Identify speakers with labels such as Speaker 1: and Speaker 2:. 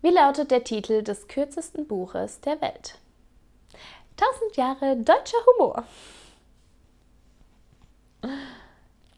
Speaker 1: Wie lautet der Titel des kürzesten Buches der Welt? 1000 Jahre deutscher Humor.